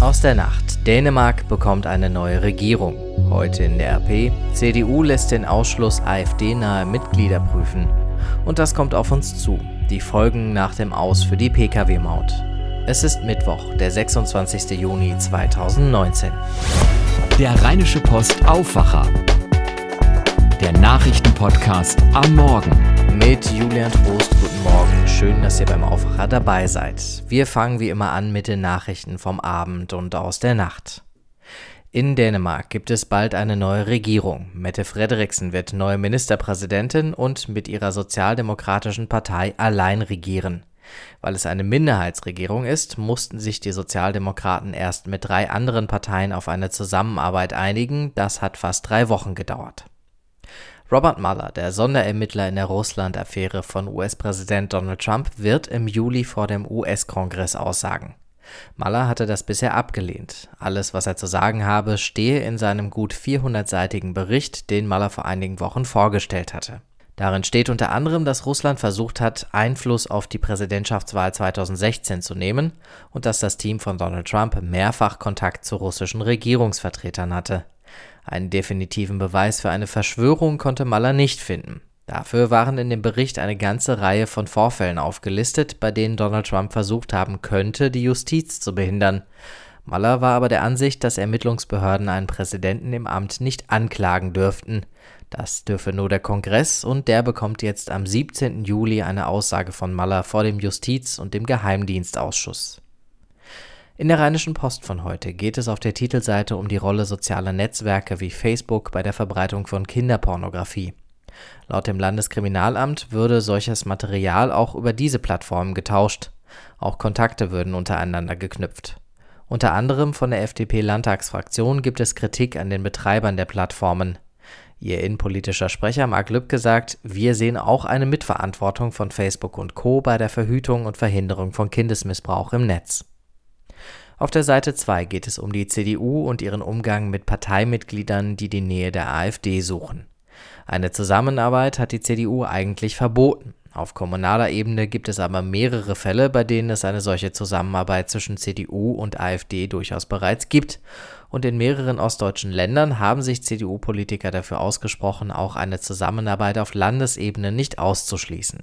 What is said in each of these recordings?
Aus der Nacht. Dänemark bekommt eine neue Regierung. Heute in der RP. CDU lässt den Ausschluss AfD-nahe Mitglieder prüfen. Und das kommt auf uns zu. Die Folgen nach dem Aus für die Pkw-Maut. Es ist Mittwoch, der 26. Juni 2019. Der Rheinische Post Aufwacher. Der Nachrichtenpodcast am Morgen. Mit Julian Trost, guten Morgen. Schön, dass ihr beim Aufwacher dabei seid. Wir fangen wie immer an mit den Nachrichten vom Abend und aus der Nacht. In Dänemark gibt es bald eine neue Regierung. Mette Frederiksen wird neue Ministerpräsidentin und mit ihrer sozialdemokratischen Partei allein regieren. Weil es eine Minderheitsregierung ist, mussten sich die Sozialdemokraten erst mit drei anderen Parteien auf eine Zusammenarbeit einigen. Das hat fast drei Wochen gedauert. Robert Mueller, der Sonderermittler in der Russland-Affäre von US-Präsident Donald Trump, wird im Juli vor dem US-Kongress aussagen. Mueller hatte das bisher abgelehnt. Alles, was er zu sagen habe, stehe in seinem gut 400-seitigen Bericht, den Mueller vor einigen Wochen vorgestellt hatte. Darin steht unter anderem, dass Russland versucht hat, Einfluss auf die Präsidentschaftswahl 2016 zu nehmen und dass das Team von Donald Trump mehrfach Kontakt zu russischen Regierungsvertretern hatte. Einen definitiven Beweis für eine Verschwörung konnte Maller nicht finden. Dafür waren in dem Bericht eine ganze Reihe von Vorfällen aufgelistet, bei denen Donald Trump versucht haben könnte, die Justiz zu behindern. Maller war aber der Ansicht, dass Ermittlungsbehörden einen Präsidenten im Amt nicht anklagen dürften. Das dürfe nur der Kongress und der bekommt jetzt am 17. Juli eine Aussage von Maller vor dem Justiz- und dem Geheimdienstausschuss. In der Rheinischen Post von heute geht es auf der Titelseite um die Rolle sozialer Netzwerke wie Facebook bei der Verbreitung von Kinderpornografie. Laut dem Landeskriminalamt würde solches Material auch über diese Plattformen getauscht. Auch Kontakte würden untereinander geknüpft. Unter anderem von der FDP-Landtagsfraktion gibt es Kritik an den Betreibern der Plattformen. Ihr innenpolitischer Sprecher Mark Lübcke sagt, wir sehen auch eine Mitverantwortung von Facebook und Co. bei der Verhütung und Verhinderung von Kindesmissbrauch im Netz. Auf der Seite 2 geht es um die CDU und ihren Umgang mit Parteimitgliedern, die die Nähe der AfD suchen. Eine Zusammenarbeit hat die CDU eigentlich verboten. Auf kommunaler Ebene gibt es aber mehrere Fälle, bei denen es eine solche Zusammenarbeit zwischen CDU und AfD durchaus bereits gibt. Und in mehreren ostdeutschen Ländern haben sich CDU-Politiker dafür ausgesprochen, auch eine Zusammenarbeit auf Landesebene nicht auszuschließen.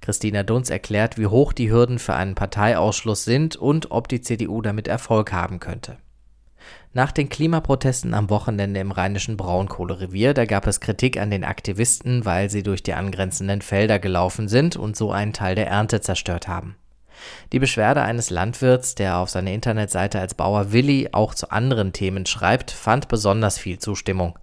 Christina Dunz erklärt, wie hoch die Hürden für einen Parteiausschluss sind und ob die CDU damit Erfolg haben könnte. Nach den Klimaprotesten am Wochenende im rheinischen Braunkohlerevier, da gab es Kritik an den Aktivisten, weil sie durch die angrenzenden Felder gelaufen sind und so einen Teil der Ernte zerstört haben. Die Beschwerde eines Landwirts, der auf seiner Internetseite als Bauer Willi auch zu anderen Themen schreibt, fand besonders viel Zustimmung.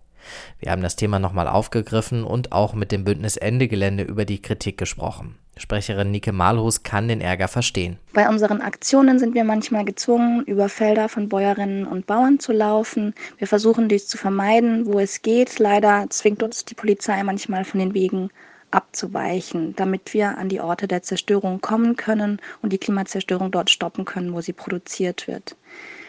Wir haben das Thema nochmal aufgegriffen und auch mit dem Bündnis Ende Gelände über die Kritik gesprochen. Sprecherin Nike Malhus kann den Ärger verstehen. Bei unseren Aktionen sind wir manchmal gezwungen, über Felder von Bäuerinnen und Bauern zu laufen. Wir versuchen dies zu vermeiden, wo es geht. Leider zwingt uns die Polizei manchmal von den Wegen abzuweichen, damit wir an die Orte der Zerstörung kommen können und die Klimazerstörung dort stoppen können, wo sie produziert wird.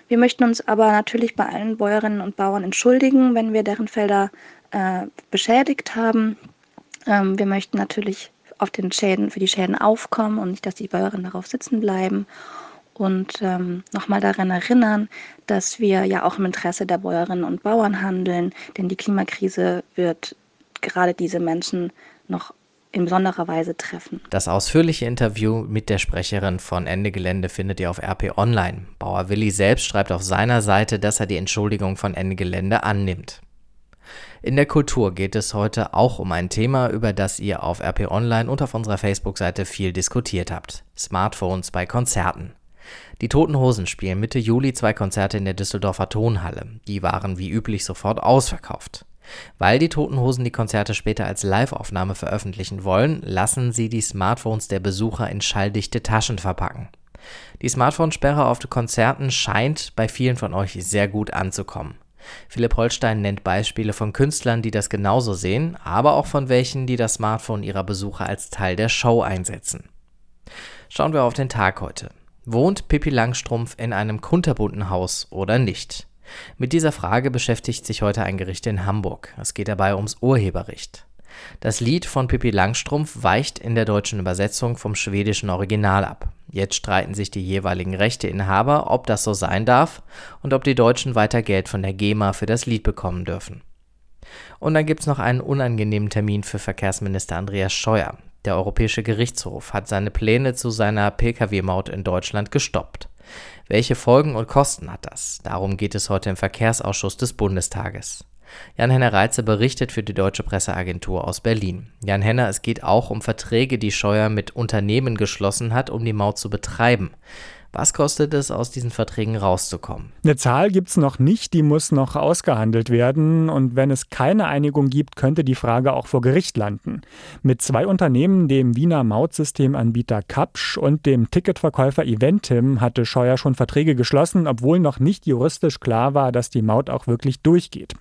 Wir möchten uns aber natürlich bei allen Bäuerinnen und Bauern entschuldigen, wenn wir deren Felder äh, beschädigt haben. Ähm, wir möchten natürlich auf den Schäden, für die Schäden aufkommen und nicht, dass die Bäuerinnen darauf sitzen bleiben. Und ähm, nochmal daran erinnern, dass wir ja auch im Interesse der Bäuerinnen und Bauern handeln, denn die Klimakrise wird gerade diese Menschen noch in besonderer Weise treffen. Das ausführliche Interview mit der Sprecherin von Ende Gelände findet ihr auf RP Online. Bauer Willi selbst schreibt auf seiner Seite, dass er die Entschuldigung von Ende Gelände annimmt. In der Kultur geht es heute auch um ein Thema, über das ihr auf RP Online und auf unserer Facebook-Seite viel diskutiert habt. Smartphones bei Konzerten. Die Toten Hosen spielen Mitte Juli zwei Konzerte in der Düsseldorfer Tonhalle. Die waren wie üblich sofort ausverkauft. Weil die Toten Hosen die Konzerte später als Live-Aufnahme veröffentlichen wollen, lassen sie die Smartphones der Besucher in schalldichte Taschen verpacken. Die Smartphone-Sperre auf Konzerten scheint bei vielen von euch sehr gut anzukommen. Philipp Holstein nennt Beispiele von Künstlern, die das genauso sehen, aber auch von welchen, die das Smartphone ihrer Besucher als Teil der Show einsetzen. Schauen wir auf den Tag heute. Wohnt Pippi Langstrumpf in einem kunterbunten Haus oder nicht? Mit dieser Frage beschäftigt sich heute ein Gericht in Hamburg. Es geht dabei ums Urheberrecht. Das Lied von Pippi Langstrumpf weicht in der deutschen Übersetzung vom schwedischen Original ab. Jetzt streiten sich die jeweiligen Rechteinhaber, ob das so sein darf und ob die Deutschen weiter Geld von der GEMA für das Lied bekommen dürfen. Und dann gibt's noch einen unangenehmen Termin für Verkehrsminister Andreas Scheuer. Der Europäische Gerichtshof hat seine Pläne zu seiner Pkw-Maut in Deutschland gestoppt. Welche Folgen und Kosten hat das? Darum geht es heute im Verkehrsausschuss des Bundestages. Jan-Henner Reitze berichtet für die Deutsche Presseagentur aus Berlin. Jan-Henner, es geht auch um Verträge, die Scheuer mit Unternehmen geschlossen hat, um die Maut zu betreiben. Was kostet es, aus diesen Verträgen rauszukommen? Eine Zahl gibt es noch nicht, die muss noch ausgehandelt werden. Und wenn es keine Einigung gibt, könnte die Frage auch vor Gericht landen. Mit zwei Unternehmen, dem Wiener Mautsystemanbieter Kapsch und dem Ticketverkäufer Eventim, hatte Scheuer schon Verträge geschlossen, obwohl noch nicht juristisch klar war, dass die Maut auch wirklich durchgeht.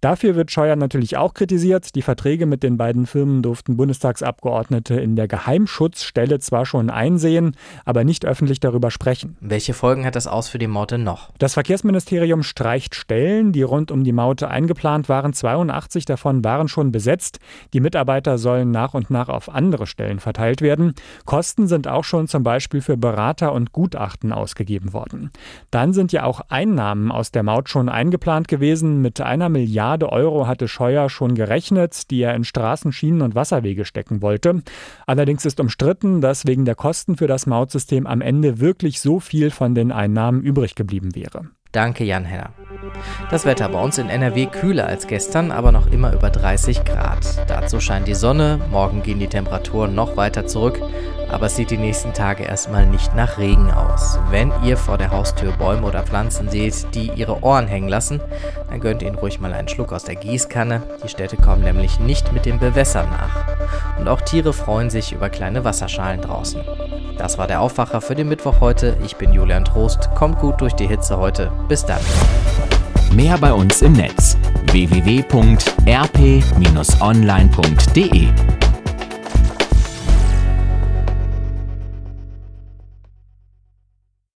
Dafür wird Scheuer natürlich auch kritisiert. Die Verträge mit den beiden Firmen durften Bundestagsabgeordnete in der Geheimschutzstelle zwar schon einsehen, aber nicht öffentlich darüber sprechen. Welche Folgen hat das aus für die Maut denn noch? Das Verkehrsministerium streicht Stellen, die rund um die Maut eingeplant waren. 82 davon waren schon besetzt. Die Mitarbeiter sollen nach und nach auf andere Stellen verteilt werden. Kosten sind auch schon zum Beispiel für Berater und Gutachten ausgegeben worden. Dann sind ja auch Einnahmen aus der Maut schon eingeplant gewesen mit einer Milliarde Milliarde Euro hatte Scheuer schon gerechnet, die er in Straßen, Schienen und Wasserwege stecken wollte. Allerdings ist umstritten, dass wegen der Kosten für das Mautsystem am Ende wirklich so viel von den Einnahmen übrig geblieben wäre. Danke, Jan Henner. Das Wetter bei uns in NRW kühler als gestern, aber noch immer über 30 Grad. Dazu scheint die Sonne, morgen gehen die Temperaturen noch weiter zurück aber es sieht die nächsten Tage erstmal nicht nach Regen aus. Wenn ihr vor der Haustür Bäume oder Pflanzen seht, die ihre Ohren hängen lassen, dann gönnt ihnen ruhig mal einen Schluck aus der Gießkanne. Die Städte kommen nämlich nicht mit dem Bewässern nach. Und auch Tiere freuen sich über kleine Wasserschalen draußen. Das war der Aufwacher für den Mittwoch heute. Ich bin Julian Trost. Kommt gut durch die Hitze heute. Bis dann. Mehr bei uns im Netz www.rp-online.de